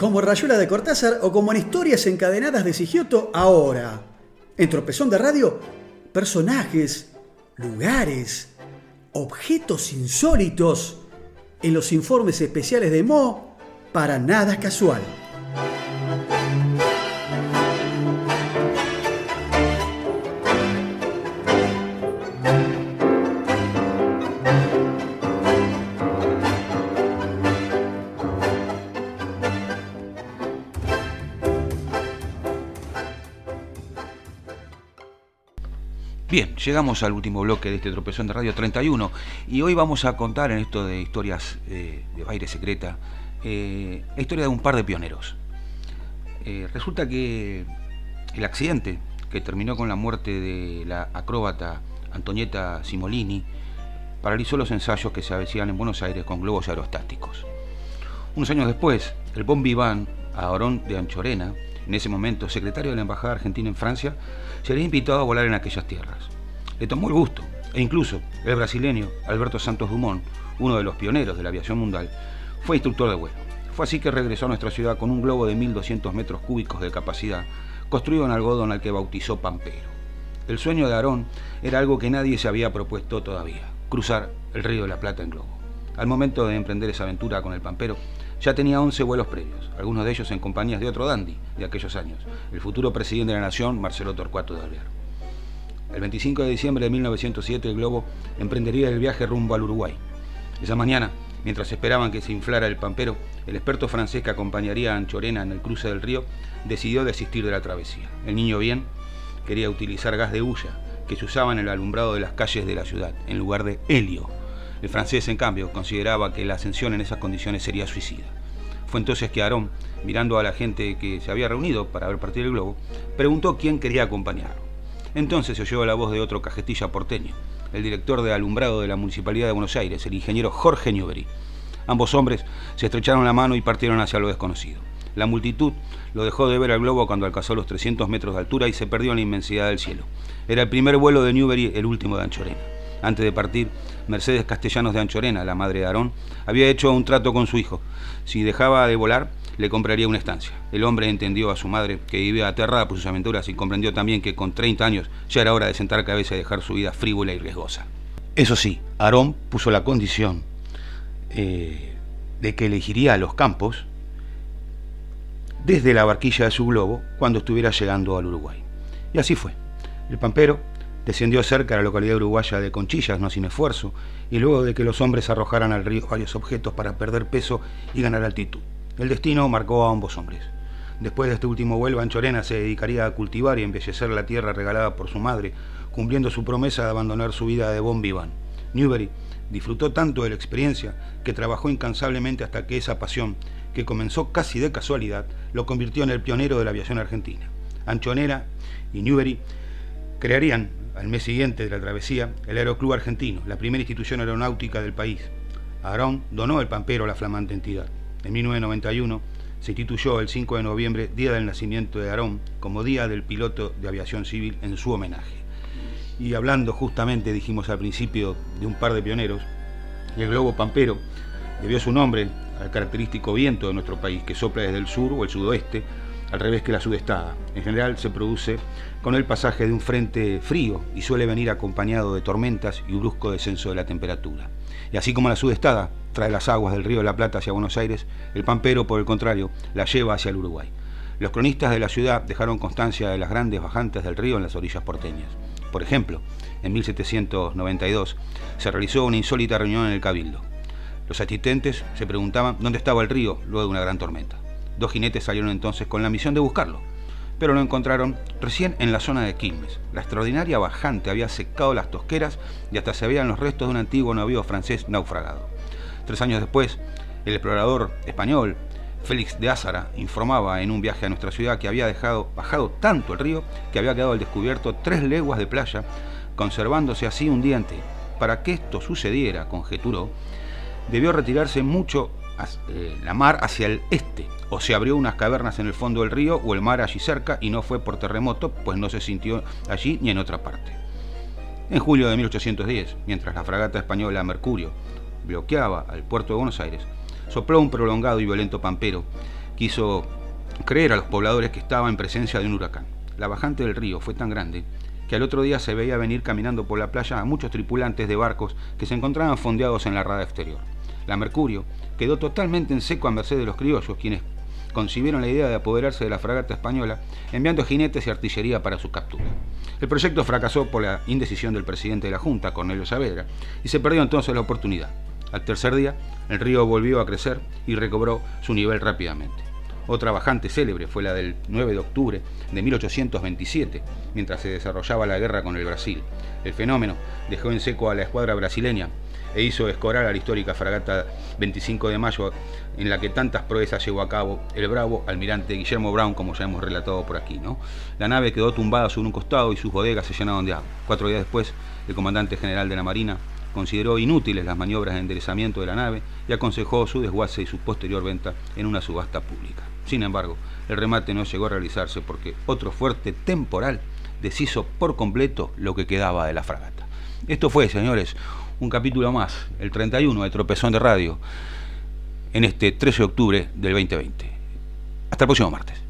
como Rayuela de Cortázar o como en Historias Encadenadas de Sigioto ahora. En Tropezón de Radio, personajes, lugares, objetos insólitos en los informes especiales de Mo para nada casual. Bien, llegamos al último bloque de este tropezón de Radio 31 y hoy vamos a contar en esto de historias eh, de baile secreta eh, la historia de un par de pioneros. Eh, resulta que el accidente que terminó con la muerte de la acróbata Antonieta Simolini paralizó los ensayos que se hacían en Buenos Aires con globos aerostáticos. Unos años después, el bon vivant Aarón de Anchorena, en ese momento secretario de la Embajada Argentina en Francia, se había invitado a volar en aquellas tierras. Le tomó el gusto, e incluso el brasileño Alberto Santos Dumont, uno de los pioneros de la aviación mundial, fue instructor de vuelo. Fue así que regresó a nuestra ciudad con un globo de 1.200 metros cúbicos de capacidad, construido en algodón al que bautizó Pampero. El sueño de Aarón era algo que nadie se había propuesto todavía, cruzar el río de la Plata en globo. Al momento de emprender esa aventura con el Pampero, ya tenía 11 vuelos previos, algunos de ellos en compañías de otro dandy de aquellos años, el futuro presidente de la Nación, Marcelo Torcuato de Alvear. El 25 de diciembre de 1907 el globo emprendería el viaje rumbo al Uruguay. Esa mañana, mientras esperaban que se inflara el pampero, el experto francés que acompañaría a Anchorena en el cruce del río decidió desistir de la travesía. El niño bien quería utilizar gas de hulla que se usaba en el alumbrado de las calles de la ciudad, en lugar de helio, el francés, en cambio, consideraba que la ascensión en esas condiciones sería suicida. Fue entonces que Aarón, mirando a la gente que se había reunido para ver partir el globo, preguntó quién quería acompañarlo. Entonces se oyó la voz de otro cajetilla porteño, el director de alumbrado de la Municipalidad de Buenos Aires, el ingeniero Jorge Newbery. Ambos hombres se estrecharon la mano y partieron hacia lo desconocido. La multitud lo dejó de ver al globo cuando alcanzó los 300 metros de altura y se perdió en la inmensidad del cielo. Era el primer vuelo de Newbery, el último de Anchorena. Antes de partir, Mercedes Castellanos de Anchorena, la madre de Aarón, había hecho un trato con su hijo. Si dejaba de volar, le compraría una estancia. El hombre entendió a su madre, que vivía aterrada por sus aventuras, y comprendió también que con 30 años ya era hora de sentar cabeza y dejar su vida frívola y riesgosa. Eso sí, Aarón puso la condición eh, de que elegiría los campos desde la barquilla de su globo cuando estuviera llegando al Uruguay. Y así fue. El pampero Descendió cerca de la localidad uruguaya de Conchillas, no sin esfuerzo, y luego de que los hombres arrojaran al río varios objetos para perder peso y ganar altitud. El destino marcó a ambos hombres. Después de este último vuelo, Anchorena se dedicaría a cultivar y embellecer la tierra regalada por su madre, cumpliendo su promesa de abandonar su vida de bon vivant. Newbery disfrutó tanto de la experiencia que trabajó incansablemente hasta que esa pasión, que comenzó casi de casualidad, lo convirtió en el pionero de la aviación argentina. Anchonera y Newbery crearían al mes siguiente de la travesía, el Aeroclub Argentino, la primera institución aeronáutica del país. Aarón donó el Pampero a la flamante entidad. En 1991 se instituyó el 5 de noviembre, día del nacimiento de Aarón, como Día del Piloto de Aviación Civil en su homenaje. Y hablando justamente, dijimos al principio, de un par de pioneros, el globo Pampero debió su nombre al característico viento de nuestro país, que sopla desde el sur o el sudoeste, al revés que la sudestada. En general se produce con el pasaje de un frente frío y suele venir acompañado de tormentas y brusco descenso de la temperatura. Y así como la sudestada trae las aguas del río de la Plata hacia Buenos Aires, el pampero, por el contrario, la lleva hacia el Uruguay. Los cronistas de la ciudad dejaron constancia de las grandes bajantes del río en las orillas porteñas. Por ejemplo, en 1792 se realizó una insólita reunión en el Cabildo. Los asistentes se preguntaban dónde estaba el río luego de una gran tormenta. Dos jinetes salieron entonces con la misión de buscarlo, pero lo encontraron recién en la zona de Quilmes. La extraordinaria bajante había secado las tosqueras y hasta se veían los restos de un antiguo navío francés naufragado. Tres años después, el explorador español Félix de Ázara informaba en un viaje a nuestra ciudad que había dejado bajado tanto el río que había quedado al descubierto tres leguas de playa, conservándose así un día entero. Para que esto sucediera, conjeturó, debió retirarse mucho la mar hacia el este, o se abrió unas cavernas en el fondo del río o el mar allí cerca y no fue por terremoto, pues no se sintió allí ni en otra parte. En julio de 1810, mientras la fragata española Mercurio bloqueaba al puerto de Buenos Aires, sopló un prolongado y violento pampero quiso creer a los pobladores que estaba en presencia de un huracán. La bajante del río fue tan grande que al otro día se veía venir caminando por la playa a muchos tripulantes de barcos que se encontraban fondeados en la rada exterior. La Mercurio quedó totalmente en seco a merced de los criollos, quienes concibieron la idea de apoderarse de la fragata española, enviando jinetes y artillería para su captura. El proyecto fracasó por la indecisión del presidente de la Junta, Cornelio Saavedra, y se perdió entonces la oportunidad. Al tercer día, el río volvió a crecer y recobró su nivel rápidamente. Otra bajante célebre fue la del 9 de octubre de 1827, mientras se desarrollaba la guerra con el Brasil. El fenómeno dejó en seco a la escuadra brasileña e hizo escorar a la histórica fragata 25 de mayo en la que tantas proezas llevó a cabo el bravo almirante Guillermo Brown, como ya hemos relatado por aquí. ¿no? La nave quedó tumbada sobre un costado y sus bodegas se llenaron de agua. Cuatro días después, el comandante general de la Marina consideró inútiles las maniobras de enderezamiento de la nave y aconsejó su desguace y su posterior venta en una subasta pública. Sin embargo, el remate no llegó a realizarse porque otro fuerte temporal deshizo por completo lo que quedaba de la fragata. Esto fue, señores, un capítulo más, el 31 de Tropezón de Radio, en este 13 de octubre del 2020. Hasta el próximo martes.